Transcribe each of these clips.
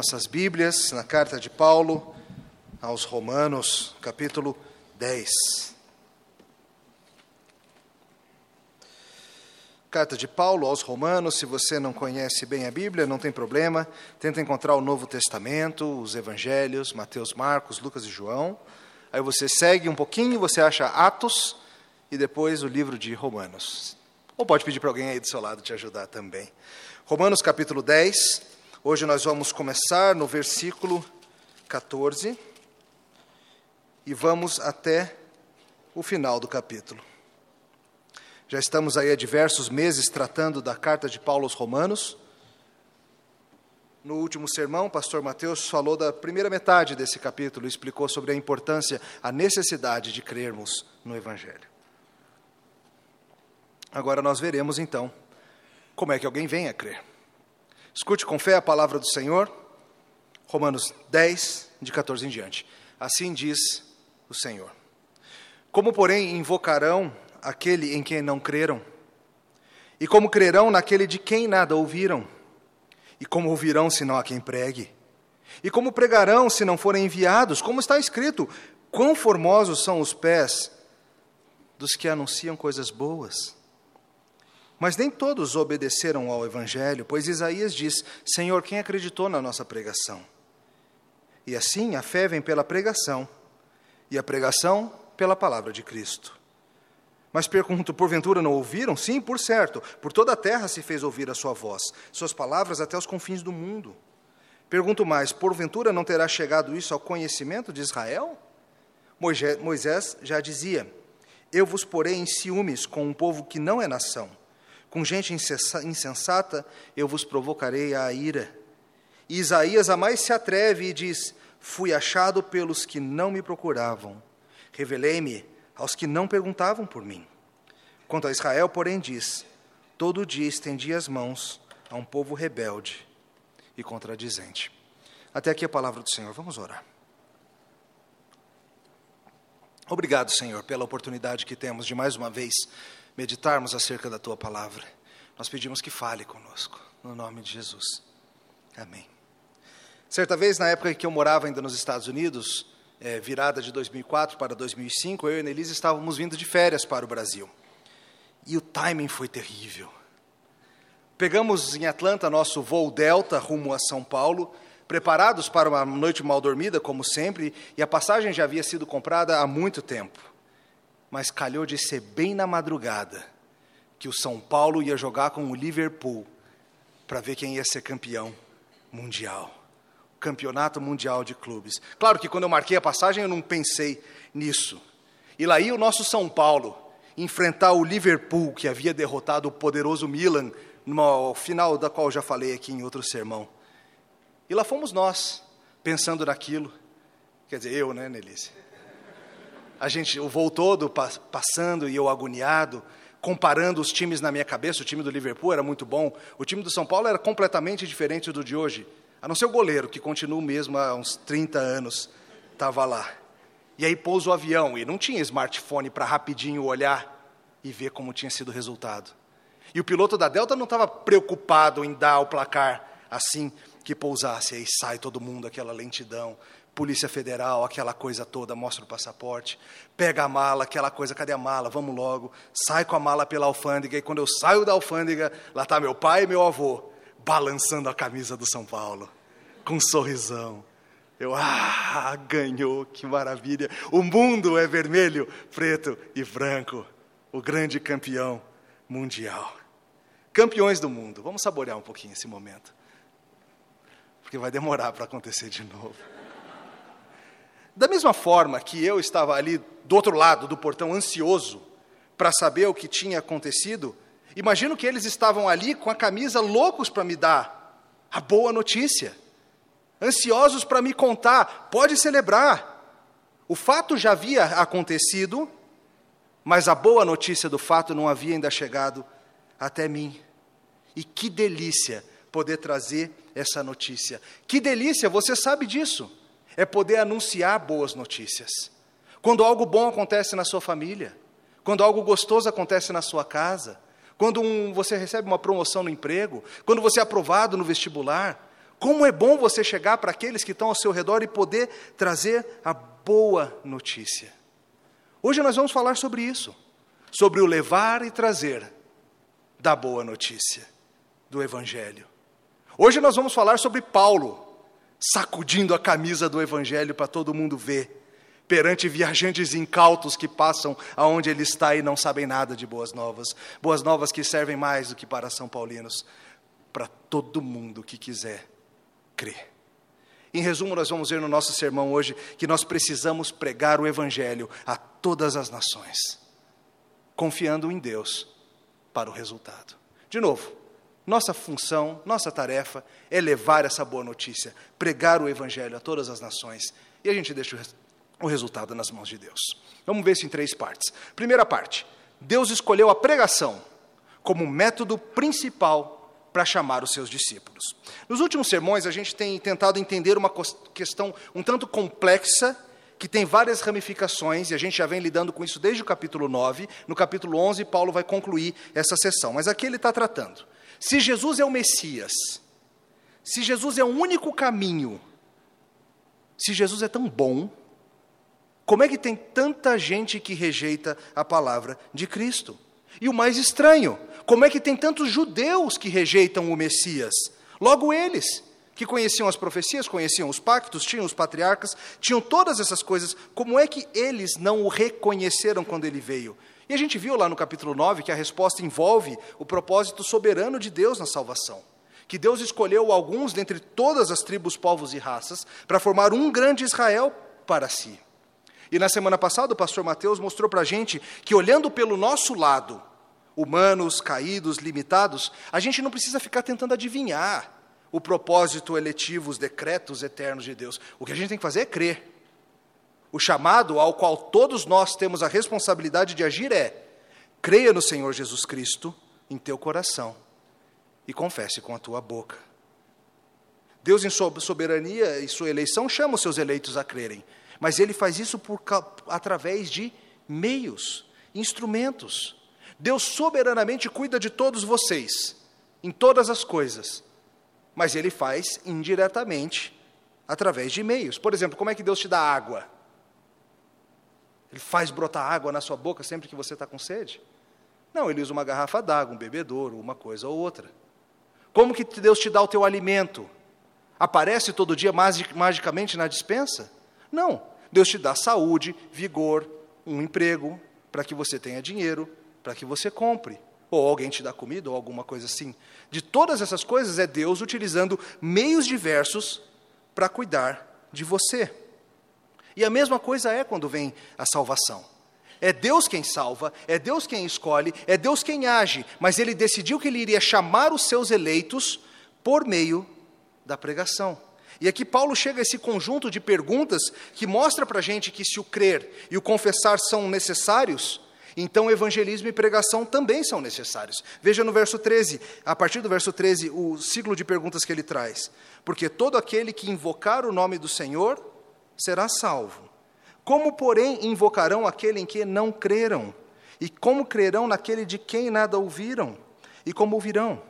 Nossas Bíblias, na carta de Paulo aos Romanos, capítulo 10. Carta de Paulo aos Romanos, se você não conhece bem a Bíblia, não tem problema, tenta encontrar o Novo Testamento, os Evangelhos, Mateus, Marcos, Lucas e João. Aí você segue um pouquinho, você acha Atos e depois o livro de Romanos. Ou pode pedir para alguém aí do seu lado te ajudar também. Romanos capítulo 10, Hoje nós vamos começar no versículo 14 e vamos até o final do capítulo. Já estamos aí há diversos meses tratando da carta de Paulo aos Romanos. No último sermão, o pastor Mateus falou da primeira metade desse capítulo, explicou sobre a importância, a necessidade de crermos no Evangelho. Agora nós veremos então como é que alguém vem a crer. Escute com fé a palavra do Senhor, Romanos 10, de 14 em diante. Assim diz o Senhor. Como, porém, invocarão aquele em quem não creram? E como crerão naquele de quem nada ouviram? E como ouvirão se não há quem pregue? E como pregarão se não forem enviados? Como está escrito: quão formosos são os pés dos que anunciam coisas boas? Mas nem todos obedeceram ao Evangelho, pois Isaías diz: Senhor, quem acreditou na nossa pregação? E assim a fé vem pela pregação, e a pregação pela palavra de Cristo. Mas pergunto: porventura não ouviram? Sim, por certo, por toda a terra se fez ouvir a sua voz, suas palavras até os confins do mundo. Pergunto mais: porventura não terá chegado isso ao conhecimento de Israel? Moisés já dizia: Eu vos porei em ciúmes com um povo que não é nação com gente insensata eu vos provocarei a ira. E Isaías a mais se atreve e diz: Fui achado pelos que não me procuravam. Revelei-me aos que não perguntavam por mim. Quanto a Israel, porém, diz: Todo dia estendi as mãos a um povo rebelde e contradizente. Até aqui a palavra do Senhor. Vamos orar. Obrigado, Senhor, pela oportunidade que temos de mais uma vez meditarmos acerca da tua palavra. Nós pedimos que fale conosco, no nome de Jesus. Amém. Certa vez, na época em que eu morava ainda nos Estados Unidos, é, virada de 2004 para 2005, eu e a Nelise estávamos vindo de férias para o Brasil. E o timing foi terrível. Pegamos em Atlanta nosso voo Delta rumo a São Paulo, preparados para uma noite mal dormida, como sempre, e a passagem já havia sido comprada há muito tempo mas calhou de ser bem na madrugada que o São Paulo ia jogar com o Liverpool para ver quem ia ser campeão mundial. Campeonato Mundial de Clubes. Claro que quando eu marquei a passagem eu não pensei nisso. E lá ia o nosso São Paulo enfrentar o Liverpool, que havia derrotado o poderoso Milan, no final da qual eu já falei aqui em outro sermão. E lá fomos nós, pensando naquilo. Quer dizer, eu, né, Nelise? A gente, o voo todo passando e eu agoniado, comparando os times na minha cabeça, o time do Liverpool era muito bom, o time do São Paulo era completamente diferente do de hoje, a não ser o goleiro, que continua mesmo há uns 30 anos, estava lá. E aí pousa o avião, e não tinha smartphone para rapidinho olhar e ver como tinha sido o resultado. E o piloto da Delta não estava preocupado em dar o placar assim que pousasse, aí sai todo mundo, aquela lentidão, Polícia Federal, aquela coisa toda, mostra o passaporte, pega a mala, aquela coisa, cadê a mala? Vamos logo. Sai com a mala pela alfândega, e quando eu saio da alfândega, lá está meu pai e meu avô, balançando a camisa do São Paulo, com um sorrisão. Eu, ah, ganhou, que maravilha. O mundo é vermelho, preto e branco. O grande campeão mundial. Campeões do mundo. Vamos saborear um pouquinho esse momento. Porque vai demorar para acontecer de novo. Da mesma forma que eu estava ali do outro lado do portão, ansioso para saber o que tinha acontecido, imagino que eles estavam ali com a camisa loucos para me dar a boa notícia, ansiosos para me contar, pode celebrar. O fato já havia acontecido, mas a boa notícia do fato não havia ainda chegado até mim. E que delícia poder trazer essa notícia. Que delícia, você sabe disso é poder anunciar boas notícias. Quando algo bom acontece na sua família, quando algo gostoso acontece na sua casa, quando um, você recebe uma promoção no emprego, quando você é aprovado no vestibular, Como é bom você chegar para aqueles que estão ao seu redor e poder trazer a boa notícia. Hoje nós vamos falar sobre isso, sobre o levar e trazer da boa notícia do Evangelho. Hoje nós vamos falar sobre Paulo, sacudindo a camisa do Evangelho para todo mundo ver, perante viajantes incautos que passam aonde ele está e não sabem nada de boas novas. Boas novas que servem mais do que para São Paulinos, para todo mundo que quiser crer. Em resumo, nós vamos ver no nosso sermão hoje que nós precisamos pregar o Evangelho a todas as nações, confiando em Deus para o resultado. De novo, nossa função, nossa tarefa é levar essa boa notícia, pregar o Evangelho a todas as nações, e a gente deixa o resultado nas mãos de Deus. Vamos ver isso em três partes. Primeira parte: Deus escolheu a pregação como método principal para chamar os seus discípulos. Nos últimos sermões, a gente tem tentado entender uma questão um tanto complexa, que tem várias ramificações, e a gente já vem lidando com isso desde o capítulo 9. No capítulo 11, Paulo vai concluir essa sessão. Mas aqui ele está tratando. Se Jesus é o Messias, se Jesus é o único caminho, se Jesus é tão bom, como é que tem tanta gente que rejeita a palavra de Cristo? E o mais estranho, como é que tem tantos judeus que rejeitam o Messias? Logo eles, que conheciam as profecias, conheciam os pactos, tinham os patriarcas, tinham todas essas coisas, como é que eles não o reconheceram quando ele veio? E a gente viu lá no capítulo 9 que a resposta envolve o propósito soberano de Deus na salvação. Que Deus escolheu alguns dentre todas as tribos, povos e raças para formar um grande Israel para si. E na semana passada o pastor Mateus mostrou para a gente que olhando pelo nosso lado, humanos, caídos, limitados, a gente não precisa ficar tentando adivinhar o propósito eletivo, os decretos eternos de Deus. O que a gente tem que fazer é crer. O chamado ao qual todos nós temos a responsabilidade de agir é: creia no Senhor Jesus Cristo em teu coração e confesse com a tua boca. Deus, em sua soberania e sua eleição, chama os seus eleitos a crerem, mas ele faz isso por, através de meios, instrumentos. Deus soberanamente cuida de todos vocês, em todas as coisas, mas Ele faz indiretamente, através de meios. Por exemplo, como é que Deus te dá água? Ele faz brotar água na sua boca sempre que você está com sede? Não, ele usa uma garrafa d'água, um bebedouro, uma coisa ou outra. Como que Deus te dá o teu alimento? Aparece todo dia magicamente na dispensa? Não. Deus te dá saúde, vigor, um emprego, para que você tenha dinheiro, para que você compre. Ou alguém te dá comida, ou alguma coisa assim. De todas essas coisas, é Deus utilizando meios diversos para cuidar de você. E a mesma coisa é quando vem a salvação. É Deus quem salva, é Deus quem escolhe, é Deus quem age, mas ele decidiu que ele iria chamar os seus eleitos por meio da pregação. E aqui Paulo chega a esse conjunto de perguntas que mostra para a gente que se o crer e o confessar são necessários, então, evangelismo e pregação também são necessários. Veja no verso 13, a partir do verso 13, o ciclo de perguntas que ele traz. Porque todo aquele que invocar o nome do Senhor será salvo. Como, porém, invocarão aquele em que não creram? E como crerão naquele de quem nada ouviram? E como ouvirão,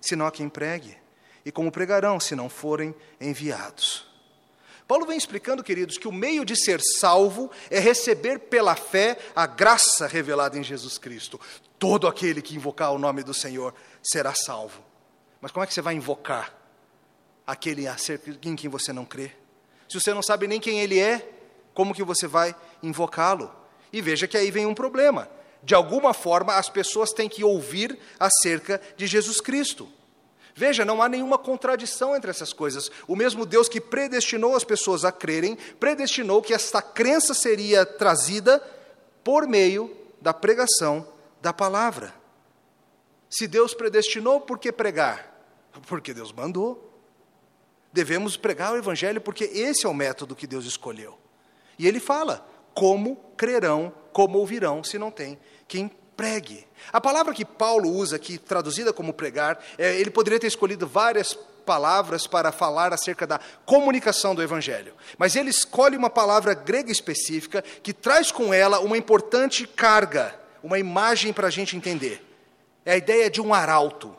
se não há quem pregue? E como pregarão, se não forem enviados? Paulo vem explicando, queridos, que o meio de ser salvo é receber pela fé a graça revelada em Jesus Cristo. Todo aquele que invocar o nome do Senhor será salvo. Mas como é que você vai invocar aquele em quem você não crê? Se você não sabe nem quem ele é, como que você vai invocá-lo? E veja que aí vem um problema. De alguma forma, as pessoas têm que ouvir acerca de Jesus Cristo. Veja, não há nenhuma contradição entre essas coisas. O mesmo Deus que predestinou as pessoas a crerem, predestinou que esta crença seria trazida por meio da pregação da palavra. Se Deus predestinou, por que pregar? Porque Deus mandou. Devemos pregar o Evangelho porque esse é o método que Deus escolheu. E ele fala: como crerão, como ouvirão, se não tem quem pregue. A palavra que Paulo usa aqui, traduzida como pregar, é, ele poderia ter escolhido várias palavras para falar acerca da comunicação do Evangelho. Mas ele escolhe uma palavra grega específica que traz com ela uma importante carga, uma imagem para a gente entender. É a ideia de um arauto.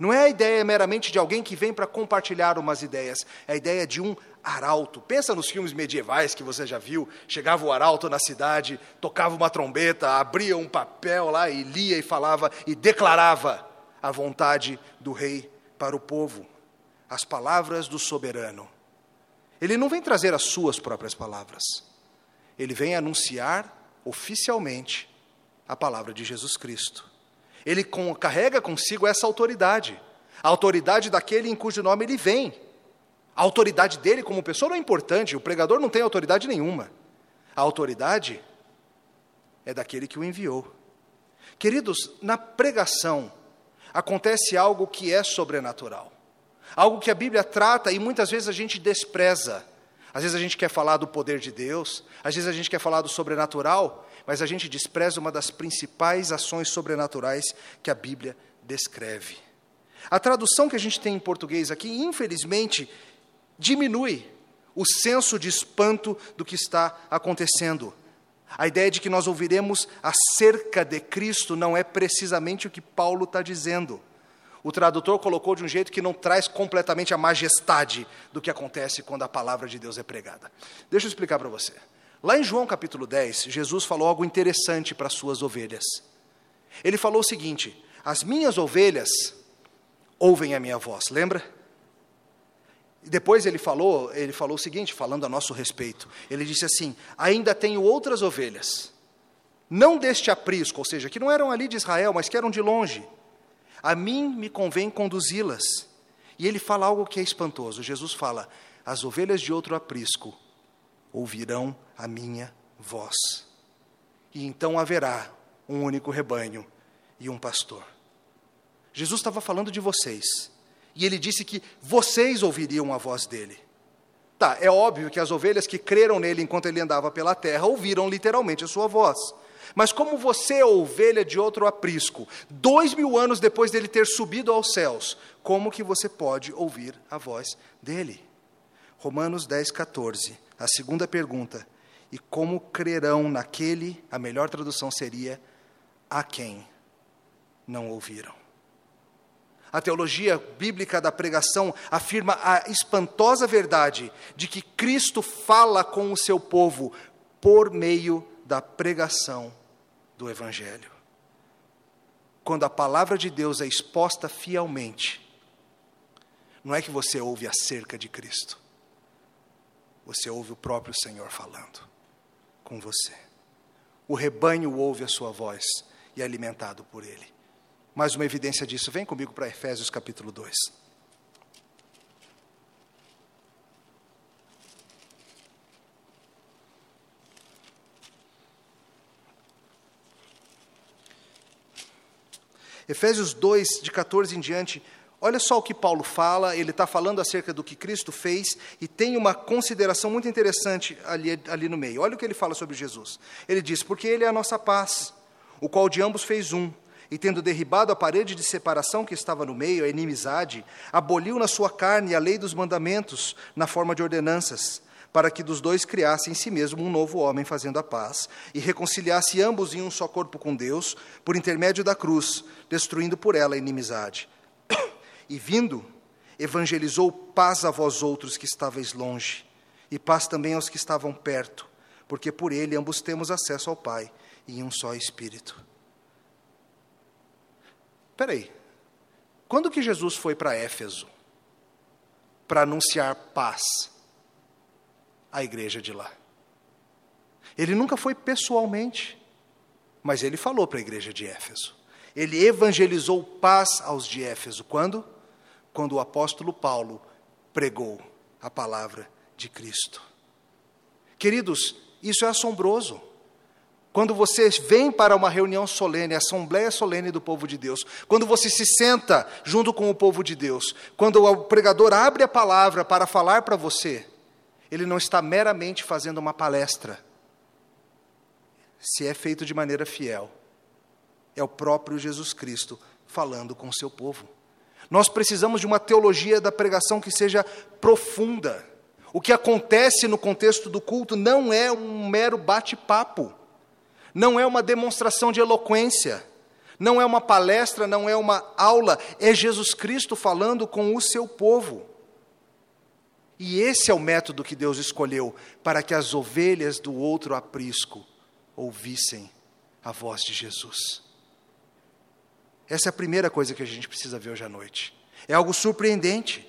Não é a ideia meramente de alguém que vem para compartilhar umas ideias, é a ideia de um arauto. Pensa nos filmes medievais que você já viu. Chegava o arauto na cidade, tocava uma trombeta, abria um papel lá e lia e falava e declarava a vontade do rei para o povo, as palavras do soberano. Ele não vem trazer as suas próprias palavras. Ele vem anunciar oficialmente a palavra de Jesus Cristo. Ele carrega consigo essa autoridade, a autoridade daquele em cujo nome ele vem. A autoridade dele como pessoa não é importante, o pregador não tem autoridade nenhuma. A autoridade é daquele que o enviou. Queridos, na pregação acontece algo que é sobrenatural. Algo que a Bíblia trata e muitas vezes a gente despreza. Às vezes a gente quer falar do poder de Deus, às vezes a gente quer falar do sobrenatural, mas a gente despreza uma das principais ações sobrenaturais que a Bíblia descreve. A tradução que a gente tem em português aqui, infelizmente, diminui o senso de espanto do que está acontecendo. A ideia de que nós ouviremos acerca de Cristo não é precisamente o que Paulo está dizendo. O tradutor colocou de um jeito que não traz completamente a majestade do que acontece quando a palavra de Deus é pregada. Deixa eu explicar para você. Lá em João capítulo 10, Jesus falou algo interessante para as suas ovelhas. Ele falou o seguinte: As minhas ovelhas ouvem a minha voz, lembra? Depois ele falou, ele falou o seguinte, falando a nosso respeito. Ele disse assim: Ainda tenho outras ovelhas, não deste aprisco, ou seja, que não eram ali de Israel, mas que eram de longe. A mim me convém conduzi-las. E ele fala algo que é espantoso. Jesus fala: As ovelhas de outro aprisco ouvirão a minha voz. E então haverá um único rebanho e um pastor. Jesus estava falando de vocês. E ele disse que vocês ouviriam a voz dele. Tá, é óbvio que as ovelhas que creram nele enquanto ele andava pela terra ouviram literalmente a sua voz. Mas como você é ovelha de outro aprisco, dois mil anos depois dele ter subido aos céus, como que você pode ouvir a voz dele? Romanos 10, 14. A segunda pergunta. E como crerão naquele, a melhor tradução seria, a quem não ouviram? A teologia bíblica da pregação afirma a espantosa verdade de que Cristo fala com o seu povo por meio da pregação do Evangelho. Quando a palavra de Deus é exposta fielmente, não é que você ouve acerca de Cristo, você ouve o próprio Senhor falando com você. O rebanho ouve a sua voz e é alimentado por ele. Mais uma evidência disso. Vem comigo para Efésios capítulo 2. Efésios 2, de 14 em diante, olha só o que Paulo fala, ele está falando acerca do que Cristo fez, e tem uma consideração muito interessante ali, ali no meio. Olha o que ele fala sobre Jesus. Ele diz: Porque Ele é a nossa paz, o qual de ambos fez um e tendo derribado a parede de separação que estava no meio, a inimizade, aboliu na sua carne a lei dos mandamentos, na forma de ordenanças, para que dos dois criasse em si mesmo um novo homem fazendo a paz, e reconciliasse ambos em um só corpo com Deus, por intermédio da cruz, destruindo por ela a inimizade. E vindo, evangelizou paz a vós outros que estáveis longe, e paz também aos que estavam perto, porque por ele ambos temos acesso ao Pai, em um só Espírito. Espera aí. Quando que Jesus foi para Éfeso para anunciar paz à igreja de lá? Ele nunca foi pessoalmente, mas ele falou para a igreja de Éfeso. Ele evangelizou paz aos de Éfeso. Quando? Quando o apóstolo Paulo pregou a palavra de Cristo. Queridos, isso é assombroso. Quando você vem para uma reunião solene, a assembleia solene do povo de Deus, quando você se senta junto com o povo de Deus, quando o pregador abre a palavra para falar para você, ele não está meramente fazendo uma palestra. Se é feito de maneira fiel, é o próprio Jesus Cristo falando com o seu povo. Nós precisamos de uma teologia da pregação que seja profunda. O que acontece no contexto do culto não é um mero bate-papo não é uma demonstração de eloquência, não é uma palestra, não é uma aula, é Jesus Cristo falando com o seu povo. E esse é o método que Deus escolheu para que as ovelhas do outro aprisco ouvissem a voz de Jesus. Essa é a primeira coisa que a gente precisa ver hoje à noite. É algo surpreendente.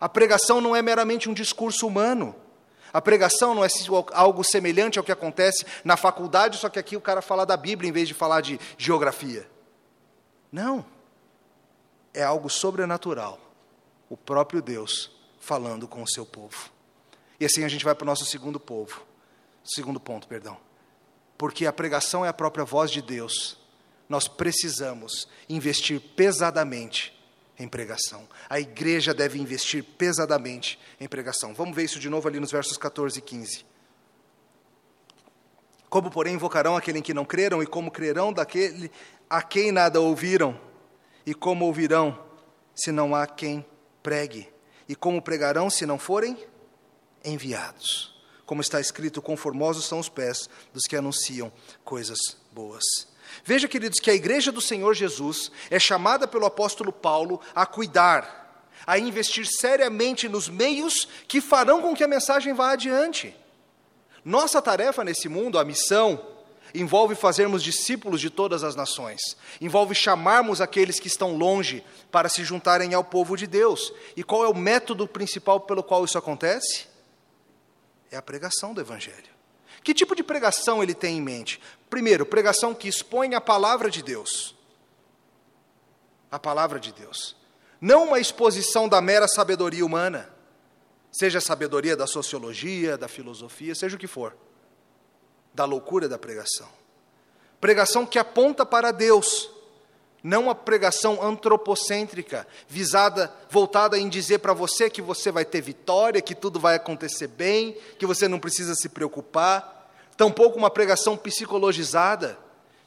A pregação não é meramente um discurso humano. A pregação não é algo semelhante ao que acontece na faculdade, só que aqui o cara fala da Bíblia em vez de falar de geografia. Não. É algo sobrenatural. O próprio Deus falando com o seu povo. E assim a gente vai para o nosso segundo povo. Segundo ponto, perdão. Porque a pregação é a própria voz de Deus. Nós precisamos investir pesadamente em pregação. A igreja deve investir pesadamente em pregação. Vamos ver isso de novo ali nos versos 14 e 15. Como, porém, invocarão aquele em que não creram, e como crerão daquele a quem nada ouviram? E como ouvirão, se não há quem pregue? E como pregarão, se não forem enviados? Como está escrito, conformosos são os pés dos que anunciam coisas boas. Veja, queridos, que a igreja do Senhor Jesus é chamada pelo apóstolo Paulo a cuidar, a investir seriamente nos meios que farão com que a mensagem vá adiante. Nossa tarefa nesse mundo, a missão, envolve fazermos discípulos de todas as nações, envolve chamarmos aqueles que estão longe para se juntarem ao povo de Deus. E qual é o método principal pelo qual isso acontece? É a pregação do Evangelho. Que tipo de pregação ele tem em mente? Primeiro, pregação que expõe a palavra de Deus. A palavra de Deus. Não uma exposição da mera sabedoria humana, seja a sabedoria da sociologia, da filosofia, seja o que for, da loucura da pregação. Pregação que aponta para Deus, não a pregação antropocêntrica, visada, voltada em dizer para você que você vai ter vitória, que tudo vai acontecer bem, que você não precisa se preocupar. Tampouco uma pregação psicologizada,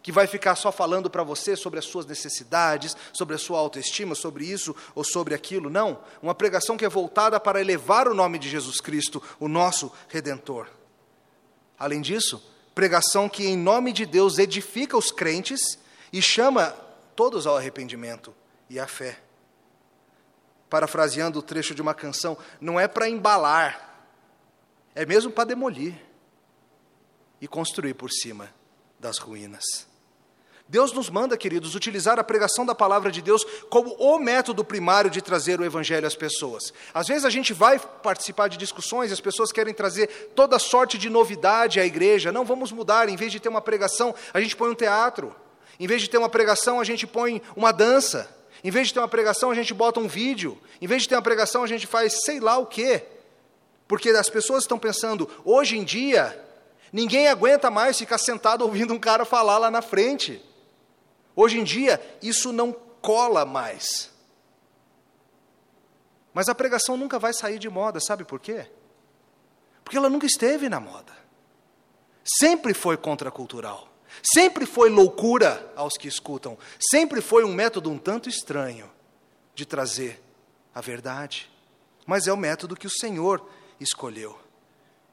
que vai ficar só falando para você sobre as suas necessidades, sobre a sua autoestima, sobre isso ou sobre aquilo. Não. Uma pregação que é voltada para elevar o nome de Jesus Cristo, o nosso Redentor. Além disso, pregação que, em nome de Deus, edifica os crentes e chama todos ao arrependimento e à fé. Parafraseando o trecho de uma canção, não é para embalar, é mesmo para demolir e construir por cima das ruínas. Deus nos manda, queridos, utilizar a pregação da palavra de Deus como o método primário de trazer o evangelho às pessoas. Às vezes a gente vai participar de discussões, as pessoas querem trazer toda sorte de novidade à igreja. Não, vamos mudar, em vez de ter uma pregação, a gente põe um teatro. Em vez de ter uma pregação, a gente põe uma dança. Em vez de ter uma pregação, a gente bota um vídeo. Em vez de ter uma pregação, a gente faz sei lá o quê. Porque as pessoas estão pensando, hoje em dia, ninguém aguenta mais ficar sentado ouvindo um cara falar lá na frente. Hoje em dia, isso não cola mais. Mas a pregação nunca vai sair de moda, sabe por quê? Porque ela nunca esteve na moda. Sempre foi contracultural. Sempre foi loucura aos que escutam, sempre foi um método um tanto estranho de trazer a verdade. Mas é o método que o Senhor escolheu.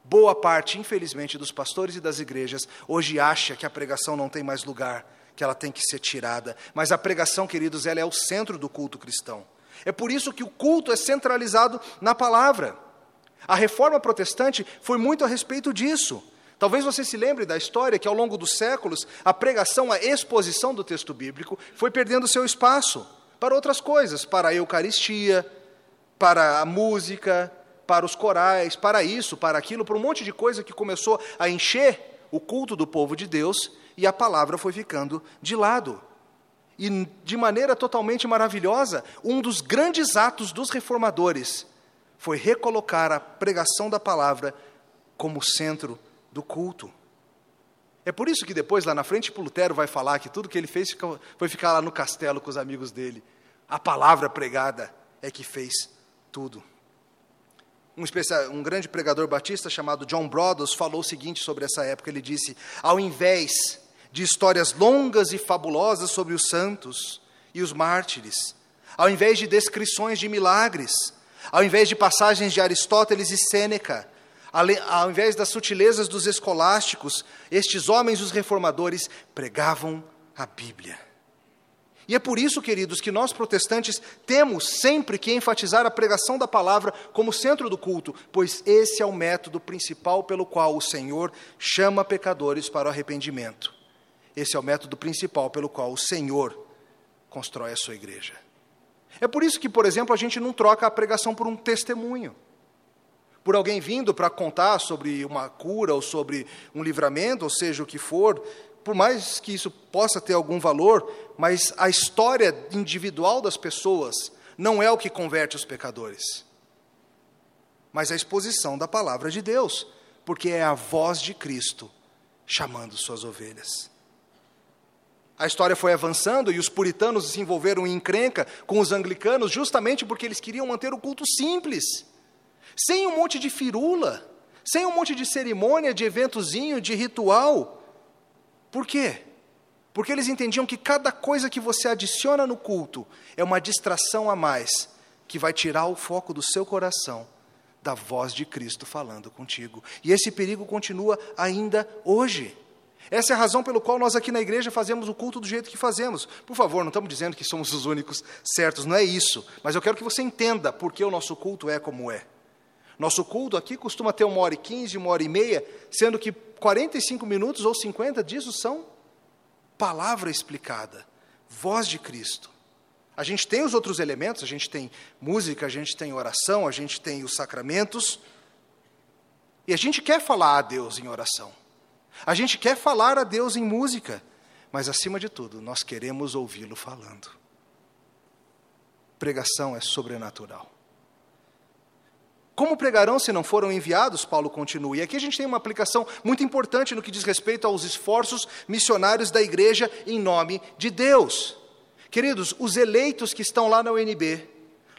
Boa parte, infelizmente, dos pastores e das igrejas hoje acha que a pregação não tem mais lugar, que ela tem que ser tirada. Mas a pregação, queridos, ela é o centro do culto cristão. É por isso que o culto é centralizado na palavra. A reforma protestante foi muito a respeito disso. Talvez você se lembre da história que, ao longo dos séculos, a pregação, a exposição do texto bíblico foi perdendo seu espaço para outras coisas, para a Eucaristia, para a música, para os corais, para isso, para aquilo, para um monte de coisa que começou a encher o culto do povo de Deus e a palavra foi ficando de lado. E, de maneira totalmente maravilhosa, um dos grandes atos dos reformadores foi recolocar a pregação da palavra como centro do culto. É por isso que depois, lá na frente, Lutero vai falar que tudo que ele fez foi ficar lá no castelo com os amigos dele. A palavra pregada é que fez tudo. Um, especial, um grande pregador batista chamado John Brodos falou o seguinte sobre essa época: ele disse, ao invés de histórias longas e fabulosas sobre os santos e os mártires, ao invés de descrições de milagres, ao invés de passagens de Aristóteles e Sêneca, ao invés das sutilezas dos escolásticos, estes homens, os reformadores, pregavam a Bíblia. E é por isso, queridos, que nós protestantes temos sempre que enfatizar a pregação da palavra como centro do culto, pois esse é o método principal pelo qual o Senhor chama pecadores para o arrependimento. Esse é o método principal pelo qual o Senhor constrói a sua igreja. É por isso que, por exemplo, a gente não troca a pregação por um testemunho. Por alguém vindo para contar sobre uma cura ou sobre um livramento, ou seja o que for, por mais que isso possa ter algum valor, mas a história individual das pessoas não é o que converte os pecadores, mas a exposição da palavra de Deus, porque é a voz de Cristo chamando suas ovelhas. A história foi avançando e os puritanos se envolveram em encrenca com os anglicanos justamente porque eles queriam manter o culto simples, sem um monte de firula, sem um monte de cerimônia, de eventozinho, de ritual. Por quê? Porque eles entendiam que cada coisa que você adiciona no culto é uma distração a mais que vai tirar o foco do seu coração da voz de Cristo falando contigo. E esse perigo continua ainda hoje. Essa é a razão pelo qual nós aqui na igreja fazemos o culto do jeito que fazemos. Por favor, não estamos dizendo que somos os únicos certos, não é isso. Mas eu quero que você entenda por que o nosso culto é como é. Nosso culto aqui costuma ter uma hora e quinze, uma hora e meia, sendo que 45 minutos ou 50 disso são palavra explicada, voz de Cristo. A gente tem os outros elementos, a gente tem música, a gente tem oração, a gente tem os sacramentos. E a gente quer falar a Deus em oração. A gente quer falar a Deus em música. Mas, acima de tudo, nós queremos ouvi-lo falando. Pregação é sobrenatural. Como pregarão se não foram enviados? Paulo continua. E aqui a gente tem uma aplicação muito importante no que diz respeito aos esforços missionários da igreja em nome de Deus. Queridos, os eleitos que estão lá na UNB,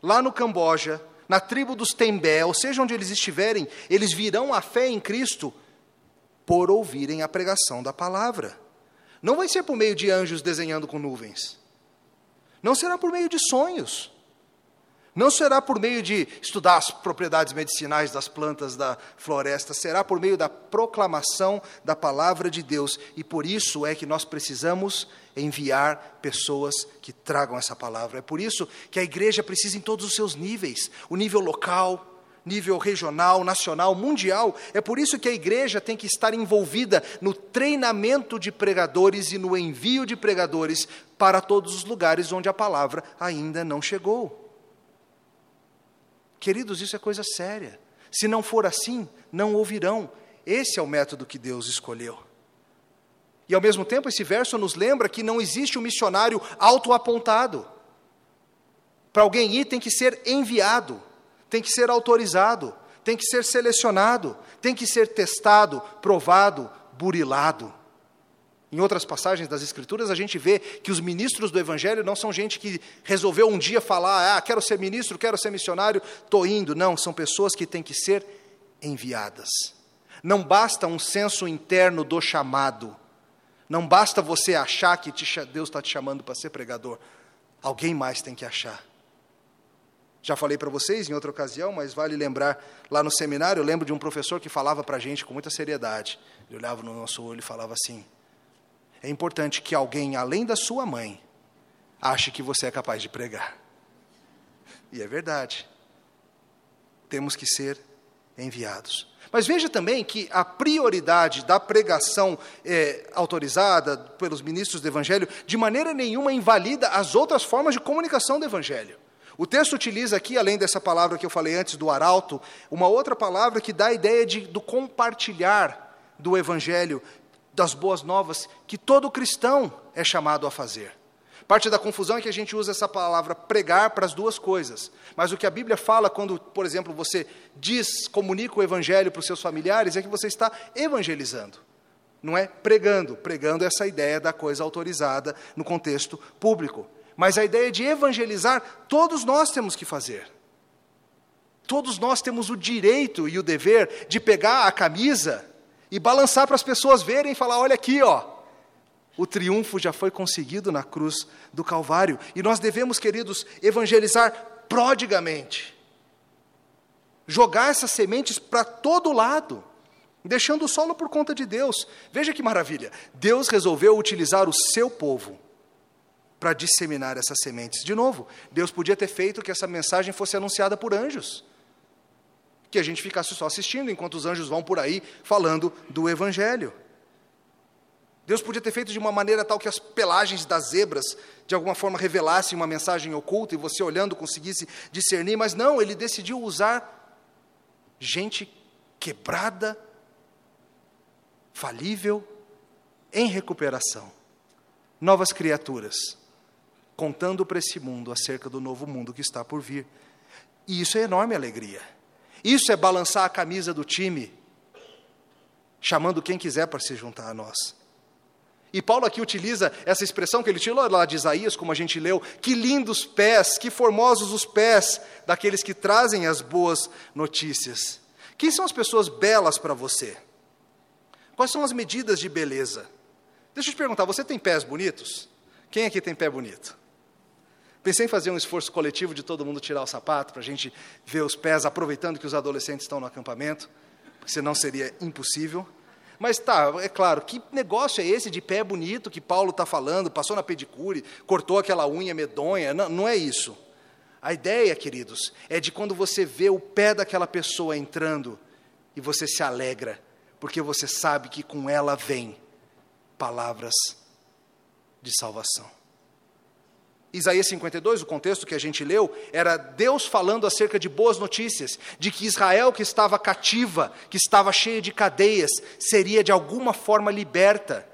lá no Camboja, na tribo dos Tembé, ou seja onde eles estiverem, eles virão à fé em Cristo por ouvirem a pregação da palavra. Não vai ser por meio de anjos desenhando com nuvens. Não será por meio de sonhos. Não será por meio de estudar as propriedades medicinais das plantas da floresta, será por meio da proclamação da palavra de Deus. E por isso é que nós precisamos enviar pessoas que tragam essa palavra. É por isso que a igreja precisa em todos os seus níveis o nível local, nível regional, nacional, mundial. É por isso que a igreja tem que estar envolvida no treinamento de pregadores e no envio de pregadores para todos os lugares onde a palavra ainda não chegou. Queridos, isso é coisa séria. Se não for assim, não ouvirão. Esse é o método que Deus escolheu. E ao mesmo tempo, esse verso nos lembra que não existe um missionário autoapontado. Para alguém ir, tem que ser enviado, tem que ser autorizado, tem que ser selecionado, tem que ser testado, provado, burilado. Em outras passagens das Escrituras, a gente vê que os ministros do Evangelho não são gente que resolveu um dia falar, ah, quero ser ministro, quero ser missionário, estou indo. Não, são pessoas que têm que ser enviadas. Não basta um senso interno do chamado. Não basta você achar que te, Deus está te chamando para ser pregador. Alguém mais tem que achar. Já falei para vocês em outra ocasião, mas vale lembrar, lá no seminário, eu lembro de um professor que falava para a gente com muita seriedade. Ele olhava no nosso olho e falava assim: é importante que alguém além da sua mãe ache que você é capaz de pregar. E é verdade. Temos que ser enviados. Mas veja também que a prioridade da pregação é, autorizada pelos ministros do Evangelho, de maneira nenhuma invalida as outras formas de comunicação do Evangelho. O texto utiliza aqui, além dessa palavra que eu falei antes, do arauto, uma outra palavra que dá a ideia de, do compartilhar do Evangelho, das boas novas que todo cristão é chamado a fazer. Parte da confusão é que a gente usa essa palavra pregar para as duas coisas. Mas o que a Bíblia fala quando, por exemplo, você diz, comunica o evangelho para os seus familiares, é que você está evangelizando. Não é pregando. Pregando é essa ideia da coisa autorizada no contexto público. Mas a ideia de evangelizar, todos nós temos que fazer. Todos nós temos o direito e o dever de pegar a camisa e balançar para as pessoas verem e falar: olha aqui, ó, o triunfo já foi conseguido na cruz do Calvário. E nós devemos, queridos, evangelizar prodigamente. Jogar essas sementes para todo lado, deixando o solo por conta de Deus. Veja que maravilha! Deus resolveu utilizar o seu povo para disseminar essas sementes. De novo, Deus podia ter feito que essa mensagem fosse anunciada por anjos. Que a gente ficasse só assistindo enquanto os anjos vão por aí falando do Evangelho. Deus podia ter feito de uma maneira tal que as pelagens das zebras de alguma forma revelassem uma mensagem oculta e você olhando conseguisse discernir, mas não, ele decidiu usar gente quebrada, falível, em recuperação, novas criaturas, contando para esse mundo acerca do novo mundo que está por vir. E isso é enorme alegria. Isso é balançar a camisa do time, chamando quem quiser para se juntar a nós. E Paulo aqui utiliza essa expressão que ele tirou lá de Isaías, como a gente leu: que lindos pés, que formosos os pés daqueles que trazem as boas notícias. Quem são as pessoas belas para você? Quais são as medidas de beleza? Deixa eu te perguntar: você tem pés bonitos? Quem aqui tem pé bonito? Pensei em fazer um esforço coletivo de todo mundo tirar o sapato para a gente ver os pés, aproveitando que os adolescentes estão no acampamento, senão seria impossível. Mas tá, é claro, que negócio é esse de pé bonito que Paulo está falando? Passou na pedicure, cortou aquela unha medonha? Não, não é isso. A ideia, queridos, é de quando você vê o pé daquela pessoa entrando e você se alegra, porque você sabe que com ela vem palavras de salvação. Isaías 52, o contexto que a gente leu, era Deus falando acerca de boas notícias, de que Israel, que estava cativa, que estava cheia de cadeias, seria de alguma forma liberta,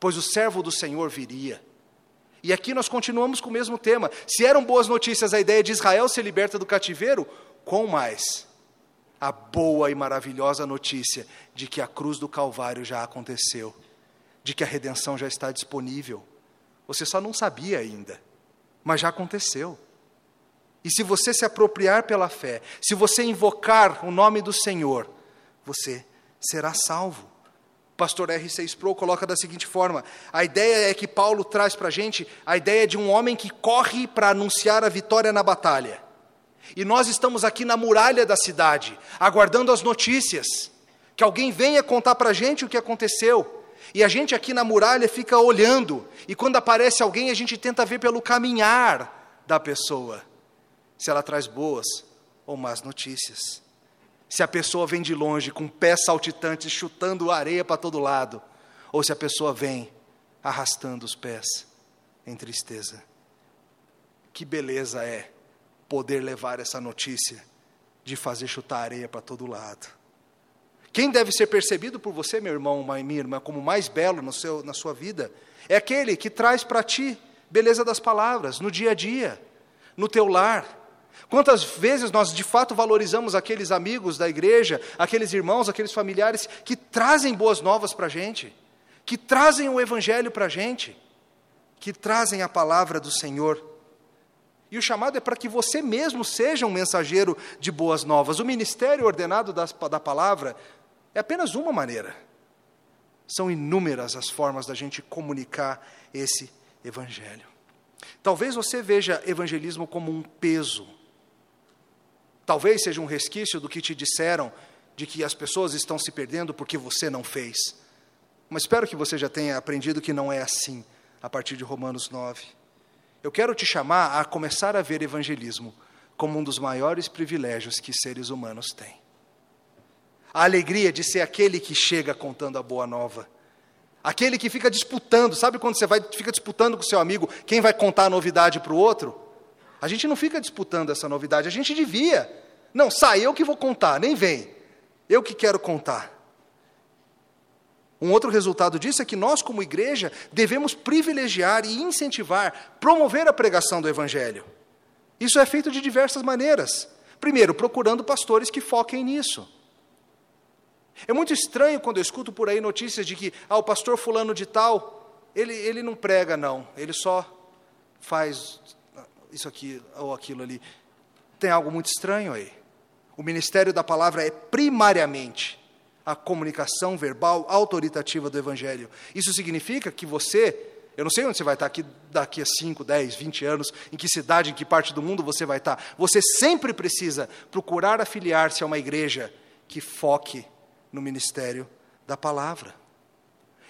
pois o servo do Senhor viria. E aqui nós continuamos com o mesmo tema. Se eram boas notícias a ideia de Israel ser liberta do cativeiro, com mais a boa e maravilhosa notícia de que a cruz do Calvário já aconteceu, de que a redenção já está disponível. Você só não sabia ainda mas já aconteceu. E se você se apropriar pela fé, se você invocar o nome do Senhor, você será salvo. Pastor R6 Pro coloca da seguinte forma: a ideia é que Paulo traz para a gente a ideia de um homem que corre para anunciar a vitória na batalha. E nós estamos aqui na muralha da cidade, aguardando as notícias, que alguém venha contar para a gente o que aconteceu. E a gente aqui na muralha fica olhando, e quando aparece alguém, a gente tenta ver pelo caminhar da pessoa, se ela traz boas ou más notícias. Se a pessoa vem de longe com pés saltitantes, chutando areia para todo lado, ou se a pessoa vem arrastando os pés em tristeza. Que beleza é poder levar essa notícia de fazer chutar areia para todo lado. Quem deve ser percebido por você, meu irmão, minha irmã, como mais belo no seu, na sua vida, é aquele que traz para ti beleza das palavras, no dia a dia, no teu lar. Quantas vezes nós de fato valorizamos aqueles amigos da igreja, aqueles irmãos, aqueles familiares que trazem boas novas para a gente, que trazem o Evangelho para a gente, que trazem a palavra do Senhor. E o chamado é para que você mesmo seja um mensageiro de boas novas. O ministério ordenado da palavra é apenas uma maneira. São inúmeras as formas da gente comunicar esse evangelho. Talvez você veja evangelismo como um peso. Talvez seja um resquício do que te disseram de que as pessoas estão se perdendo porque você não fez. Mas espero que você já tenha aprendido que não é assim a partir de Romanos 9. Eu quero te chamar a começar a ver evangelismo como um dos maiores privilégios que seres humanos têm a alegria de ser aquele que chega contando a boa nova. Aquele que fica disputando, sabe quando você vai, fica disputando com seu amigo quem vai contar a novidade para o outro? A gente não fica disputando essa novidade, a gente devia. Não, sai, eu que vou contar, nem vem. Eu que quero contar. Um outro resultado disso é que nós, como igreja, devemos privilegiar e incentivar, promover a pregação do Evangelho. Isso é feito de diversas maneiras. Primeiro, procurando pastores que foquem nisso. É muito estranho quando eu escuto por aí notícias de que ah, o pastor fulano de tal, ele, ele não prega, não, ele só faz isso aqui ou aquilo ali. Tem algo muito estranho aí. O ministério da palavra é primariamente a comunicação verbal autoritativa do Evangelho. Isso significa que você, eu não sei onde você vai estar aqui daqui a 5, 10, 20 anos, em que cidade, em que parte do mundo você vai estar. Você sempre precisa procurar afiliar-se a uma igreja que foque no ministério da palavra.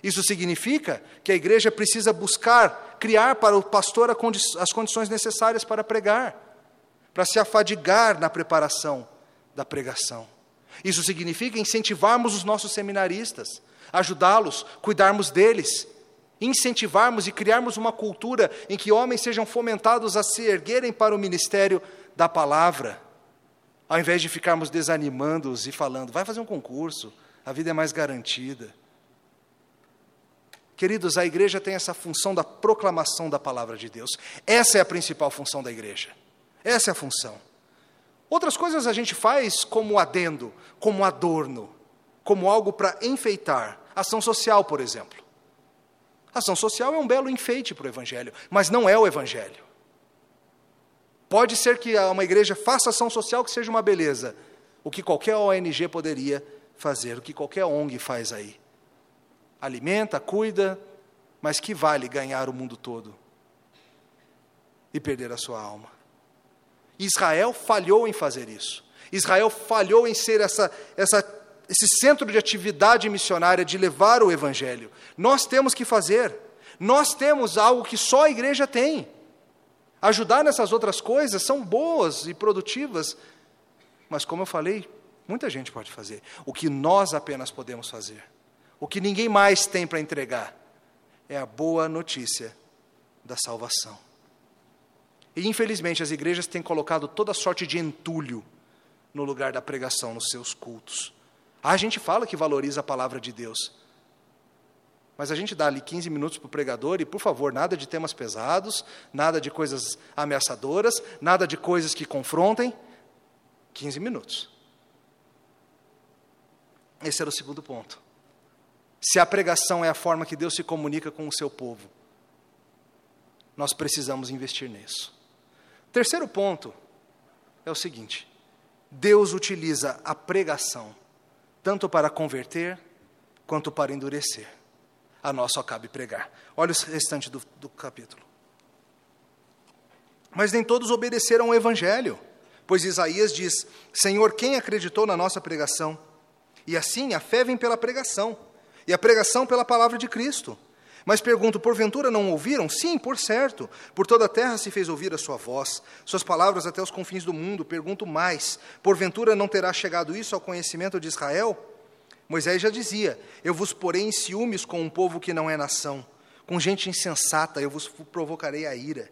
Isso significa que a igreja precisa buscar, criar para o pastor as condições necessárias para pregar, para se afadigar na preparação da pregação. Isso significa incentivarmos os nossos seminaristas, ajudá-los, cuidarmos deles, incentivarmos e criarmos uma cultura em que homens sejam fomentados a se erguerem para o ministério da palavra, ao invés de ficarmos desanimando-os e falando, vai fazer um concurso, a vida é mais garantida. Queridos, a igreja tem essa função da proclamação da palavra de Deus. Essa é a principal função da igreja. Essa é a função. Outras coisas a gente faz como adendo, como adorno, como algo para enfeitar. Ação social, por exemplo. Ação social é um belo enfeite para o Evangelho, mas não é o Evangelho. Pode ser que uma igreja faça ação social que seja uma beleza, o que qualquer ONG poderia fazer, o que qualquer ONG faz aí. Alimenta, cuida, mas que vale ganhar o mundo todo e perder a sua alma. Israel falhou em fazer isso. Israel falhou em ser essa, essa esse centro de atividade missionária de levar o Evangelho. Nós temos que fazer. Nós temos algo que só a igreja tem. Ajudar nessas outras coisas são boas e produtivas, mas, como eu falei, muita gente pode fazer. O que nós apenas podemos fazer, o que ninguém mais tem para entregar, é a boa notícia da salvação. E, infelizmente, as igrejas têm colocado toda sorte de entulho no lugar da pregação nos seus cultos. A gente fala que valoriza a palavra de Deus. Mas a gente dá ali 15 minutos para o pregador e, por favor, nada de temas pesados, nada de coisas ameaçadoras, nada de coisas que confrontem. 15 minutos. Esse era o segundo ponto. Se a pregação é a forma que Deus se comunica com o seu povo, nós precisamos investir nisso. Terceiro ponto é o seguinte: Deus utiliza a pregação tanto para converter quanto para endurecer. A nós só cabe pregar. Olha o restante do, do capítulo. Mas nem todos obedeceram ao Evangelho, pois Isaías diz: Senhor, quem acreditou na nossa pregação? E assim a fé vem pela pregação, e a pregação pela palavra de Cristo. Mas pergunto: porventura não ouviram? Sim, por certo. Por toda a terra se fez ouvir a sua voz, suas palavras até os confins do mundo. Pergunto mais: porventura não terá chegado isso ao conhecimento de Israel? Moisés já dizia: Eu vos porei em ciúmes com um povo que não é nação, com gente insensata, eu vos provocarei a ira.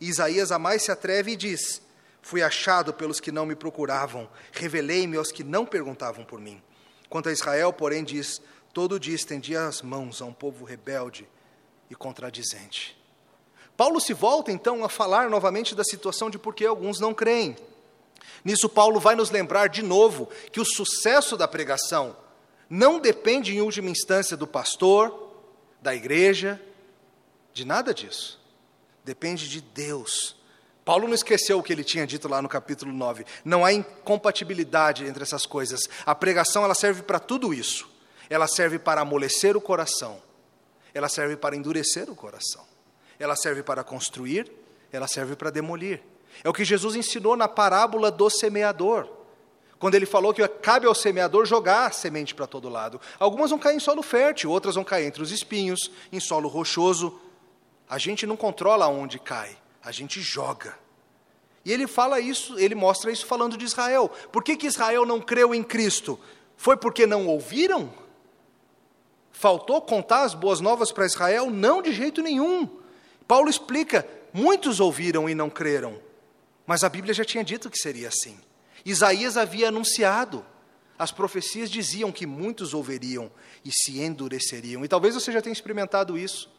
E Isaías a mais se atreve e diz: Fui achado pelos que não me procuravam, revelei-me aos que não perguntavam por mim. Quanto a Israel, porém, diz: todo dia estendia as mãos a um povo rebelde e contradizente. Paulo se volta então a falar novamente da situação de por que alguns não creem. Nisso, Paulo vai nos lembrar de novo que o sucesso da pregação não depende, em última instância, do pastor, da igreja, de nada disso. Depende de Deus. Paulo não esqueceu o que ele tinha dito lá no capítulo 9. Não há incompatibilidade entre essas coisas. A pregação ela serve para tudo isso. Ela serve para amolecer o coração, ela serve para endurecer o coração, ela serve para construir, ela serve para demolir. É o que Jesus ensinou na parábola do semeador, quando ele falou que cabe ao semeador jogar semente para todo lado. Algumas vão cair em solo fértil, outras vão cair entre os espinhos, em solo rochoso. A gente não controla onde cai, a gente joga. E ele fala isso, ele mostra isso falando de Israel. Por que, que Israel não creu em Cristo? Foi porque não ouviram? Faltou contar as boas novas para Israel? Não, de jeito nenhum. Paulo explica: muitos ouviram e não creram, mas a Bíblia já tinha dito que seria assim. Isaías havia anunciado, as profecias diziam que muitos ouviriam e se endureceriam. E talvez você já tenha experimentado isso.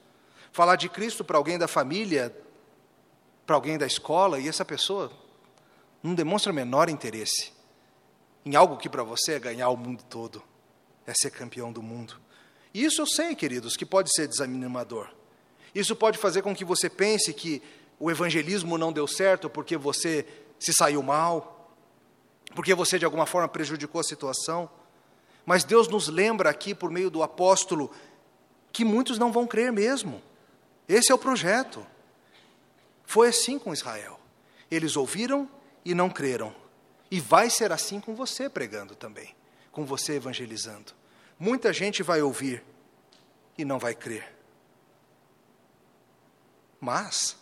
Falar de Cristo para alguém da família, para alguém da escola, e essa pessoa não demonstra o menor interesse em algo que para você é ganhar o mundo todo, é ser campeão do mundo. Isso eu sei, queridos, que pode ser desanimador. Isso pode fazer com que você pense que o evangelismo não deu certo porque você se saiu mal, porque você de alguma forma prejudicou a situação. Mas Deus nos lembra aqui, por meio do apóstolo, que muitos não vão crer mesmo. Esse é o projeto. Foi assim com Israel. Eles ouviram e não creram. E vai ser assim com você pregando também, com você evangelizando. Muita gente vai ouvir e não vai crer. Mas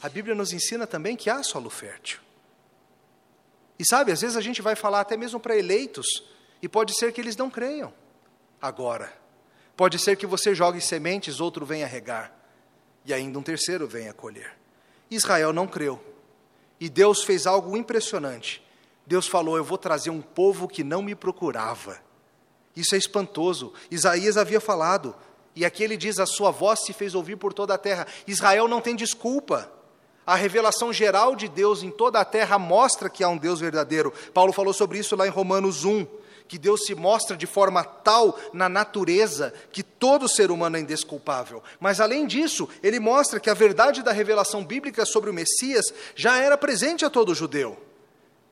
a Bíblia nos ensina também que há solo fértil. E sabe, às vezes a gente vai falar até mesmo para eleitos, e pode ser que eles não creiam agora. Pode ser que você jogue sementes, outro venha regar, e ainda um terceiro venha colher. Israel não creu. E Deus fez algo impressionante. Deus falou: Eu vou trazer um povo que não me procurava. Isso é espantoso. Isaías havia falado, e aqui ele diz: A sua voz se fez ouvir por toda a terra. Israel não tem desculpa. A revelação geral de Deus em toda a terra mostra que há um Deus verdadeiro. Paulo falou sobre isso lá em Romanos 1 que Deus se mostra de forma tal na natureza que todo ser humano é indesculpável. Mas além disso, ele mostra que a verdade da revelação bíblica sobre o Messias já era presente a todo judeu.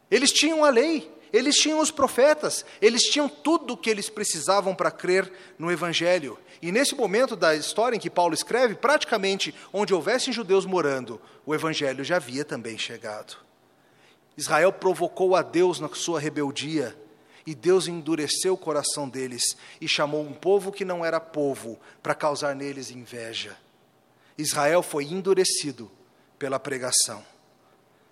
Eles tinham a lei, eles tinham os profetas, eles tinham tudo o que eles precisavam para crer no Evangelho. E nesse momento da história em que Paulo escreve, praticamente onde houvessem judeus morando, o Evangelho já havia também chegado. Israel provocou a Deus na sua rebeldia, e Deus endureceu o coração deles e chamou um povo que não era povo para causar neles inveja. Israel foi endurecido pela pregação.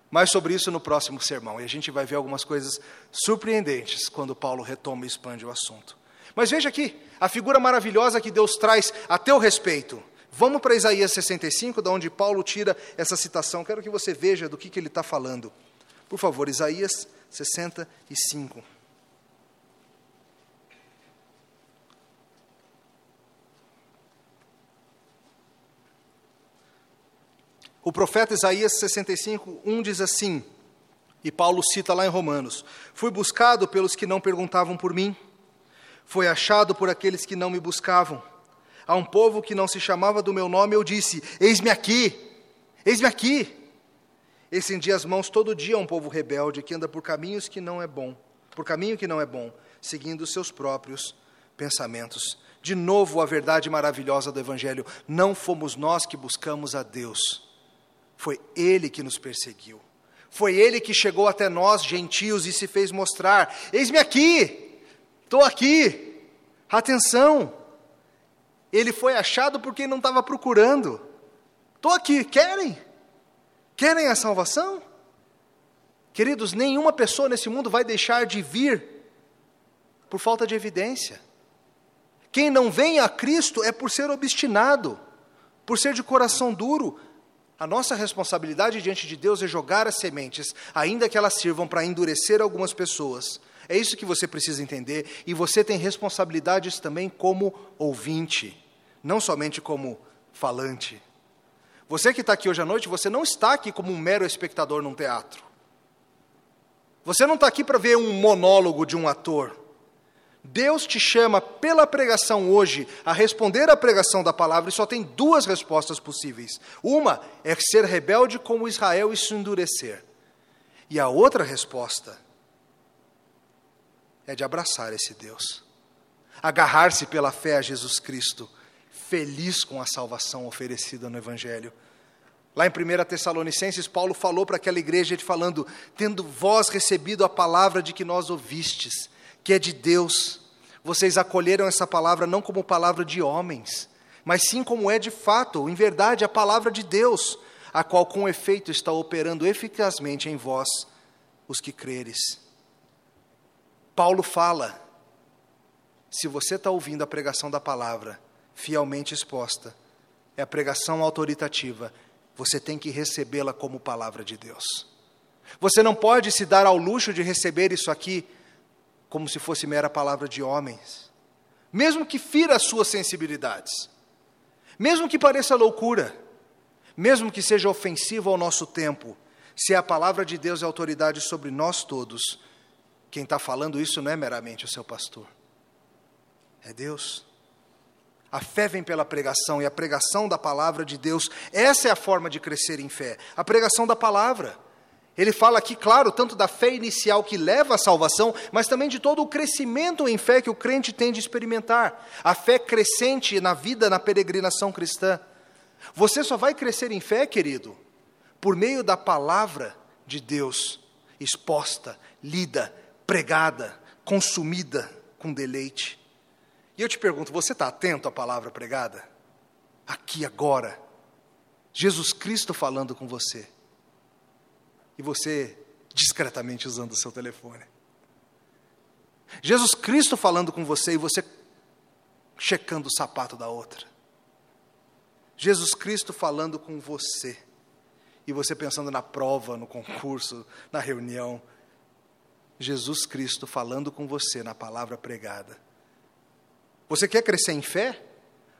Mais sobre isso no próximo sermão, e a gente vai ver algumas coisas surpreendentes quando Paulo retoma e expande o assunto. Mas veja aqui, a figura maravilhosa que Deus traz a teu respeito. Vamos para Isaías 65, da onde Paulo tira essa citação. Quero que você veja do que, que ele está falando. Por favor, Isaías 65. O profeta Isaías 65, 1 diz assim, e Paulo cita lá em Romanos: Fui buscado pelos que não perguntavam por mim, foi achado por aqueles que não me buscavam. A um povo que não se chamava do meu nome, eu disse: Eis-me aqui, eis-me aqui. Estendi as mãos todo dia a um povo rebelde que anda por caminhos que não é bom, por caminho que não é bom, seguindo os seus próprios pensamentos. De novo, a verdade maravilhosa do Evangelho: não fomos nós que buscamos a Deus foi Ele que nos perseguiu. Foi Ele que chegou até nós, gentios, e se fez mostrar: Eis-me aqui, estou aqui, atenção. Ele foi achado porque não estava procurando. Estou aqui, querem? Querem a salvação? Queridos, nenhuma pessoa nesse mundo vai deixar de vir por falta de evidência. Quem não vem a Cristo é por ser obstinado, por ser de coração duro, a nossa responsabilidade diante de Deus é jogar as sementes, ainda que elas sirvam para endurecer algumas pessoas. É isso que você precisa entender, e você tem responsabilidades também como ouvinte, não somente como falante. Você que está aqui hoje à noite, você não está aqui como um mero espectador num teatro. Você não está aqui para ver um monólogo de um ator. Deus te chama pela pregação hoje a responder à pregação da palavra e só tem duas respostas possíveis. Uma é ser rebelde como Israel e se endurecer. E a outra resposta é de abraçar esse Deus, agarrar-se pela fé a Jesus Cristo, feliz com a salvação oferecida no Evangelho. Lá em 1 Tessalonicenses, Paulo falou para aquela igreja, falando: Tendo vós recebido a palavra de que nós ouvistes, que é de Deus. Vocês acolheram essa palavra não como palavra de homens, mas sim como é de fato, em verdade, a palavra de Deus, a qual com efeito está operando eficazmente em vós, os que creres. Paulo fala: se você está ouvindo a pregação da palavra, fielmente exposta, é a pregação autoritativa, você tem que recebê-la como palavra de Deus. Você não pode se dar ao luxo de receber isso aqui como se fosse mera palavra de homens, mesmo que fira as suas sensibilidades, mesmo que pareça loucura, mesmo que seja ofensivo ao nosso tempo, se a palavra de Deus é autoridade sobre nós todos, quem está falando isso não é meramente o seu pastor, é Deus. A fé vem pela pregação e a pregação da palavra de Deus, essa é a forma de crescer em fé, a pregação da palavra. Ele fala aqui, claro, tanto da fé inicial que leva à salvação, mas também de todo o crescimento em fé que o crente tem de experimentar. A fé crescente na vida, na peregrinação cristã. Você só vai crescer em fé, querido, por meio da palavra de Deus, exposta, lida, pregada, consumida com deleite. E eu te pergunto: você está atento à palavra pregada? Aqui, agora. Jesus Cristo falando com você. E você discretamente usando o seu telefone. Jesus Cristo falando com você e você checando o sapato da outra. Jesus Cristo falando com você e você pensando na prova, no concurso, na reunião. Jesus Cristo falando com você na palavra pregada. Você quer crescer em fé?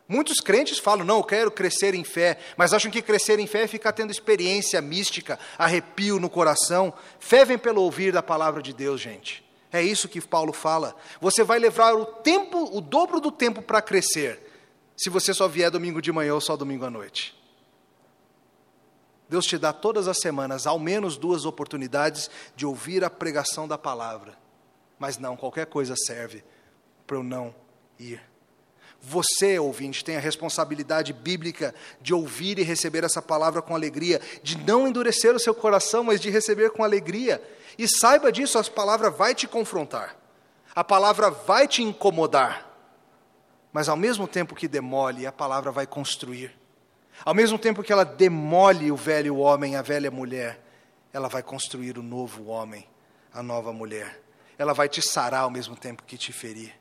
Muitos crentes falam, não, eu quero crescer em fé, mas acham que crescer em fé é ficar tendo experiência mística, arrepio no coração. Fé vem pelo ouvir da palavra de Deus, gente. É isso que Paulo fala. Você vai levar o tempo, o dobro do tempo para crescer, se você só vier domingo de manhã ou só domingo à noite. Deus te dá todas as semanas ao menos duas oportunidades de ouvir a pregação da palavra. Mas não, qualquer coisa serve para eu não ir. Você, ouvinte, tem a responsabilidade bíblica de ouvir e receber essa palavra com alegria, de não endurecer o seu coração, mas de receber com alegria. E saiba disso, a palavra vai te confrontar, a palavra vai te incomodar, mas ao mesmo tempo que demole, a palavra vai construir. Ao mesmo tempo que ela demole o velho homem, a velha mulher, ela vai construir o novo homem, a nova mulher. Ela vai te sarar ao mesmo tempo que te ferir.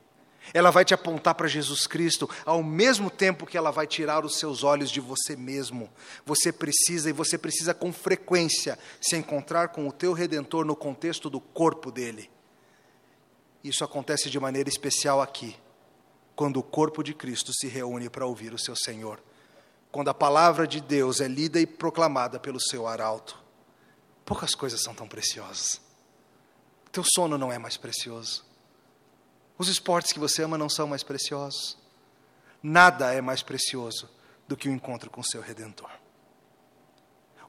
Ela vai te apontar para Jesus Cristo, ao mesmo tempo que ela vai tirar os seus olhos de você mesmo. Você precisa, e você precisa com frequência, se encontrar com o teu redentor no contexto do corpo dele. Isso acontece de maneira especial aqui, quando o corpo de Cristo se reúne para ouvir o seu Senhor. Quando a palavra de Deus é lida e proclamada pelo seu arauto. Poucas coisas são tão preciosas. Teu sono não é mais precioso os esportes que você ama não são mais preciosos. Nada é mais precioso do que o encontro com seu redentor.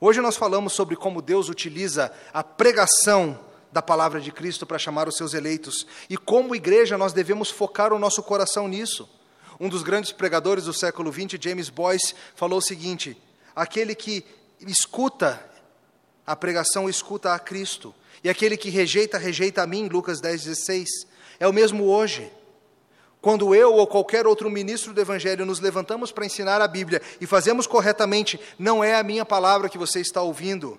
Hoje nós falamos sobre como Deus utiliza a pregação da palavra de Cristo para chamar os seus eleitos e como igreja nós devemos focar o nosso coração nisso. Um dos grandes pregadores do século XX, James Boyce, falou o seguinte: aquele que escuta a pregação escuta a Cristo, e aquele que rejeita, rejeita a mim, Lucas 10, 16. É o mesmo hoje. Quando eu ou qualquer outro ministro do Evangelho nos levantamos para ensinar a Bíblia e fazemos corretamente, não é a minha palavra que você está ouvindo,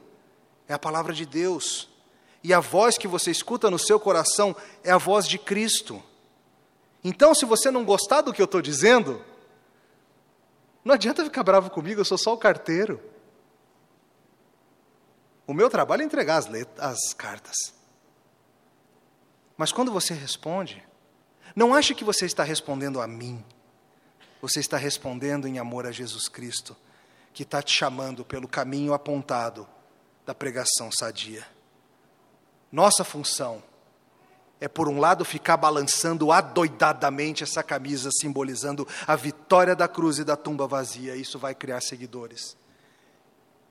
é a palavra de Deus. E a voz que você escuta no seu coração é a voz de Cristo. Então, se você não gostar do que eu estou dizendo, não adianta ficar bravo comigo, eu sou só o carteiro. O meu trabalho é entregar as, as cartas. Mas quando você responde, não ache que você está respondendo a mim. Você está respondendo em amor a Jesus Cristo, que está te chamando pelo caminho apontado da pregação sadia. Nossa função é, por um lado, ficar balançando adoidadamente essa camisa, simbolizando a vitória da cruz e da tumba vazia. Isso vai criar seguidores.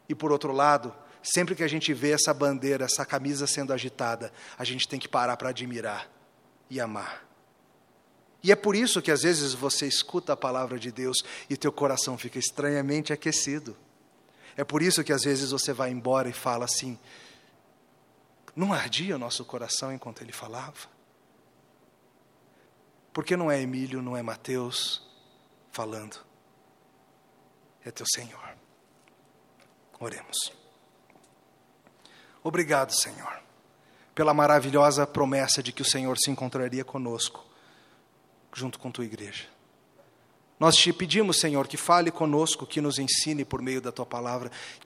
E, por outro lado, Sempre que a gente vê essa bandeira, essa camisa sendo agitada, a gente tem que parar para admirar e amar. E é por isso que às vezes você escuta a palavra de Deus e teu coração fica estranhamente aquecido. É por isso que às vezes você vai embora e fala assim: não ardia o nosso coração enquanto ele falava? Porque não é Emílio, não é Mateus falando, é teu Senhor. Oremos. Obrigado, Senhor, pela maravilhosa promessa de que o Senhor se encontraria conosco, junto com tua igreja. Nós te pedimos, Senhor, que fale conosco, que nos ensine por meio da tua palavra,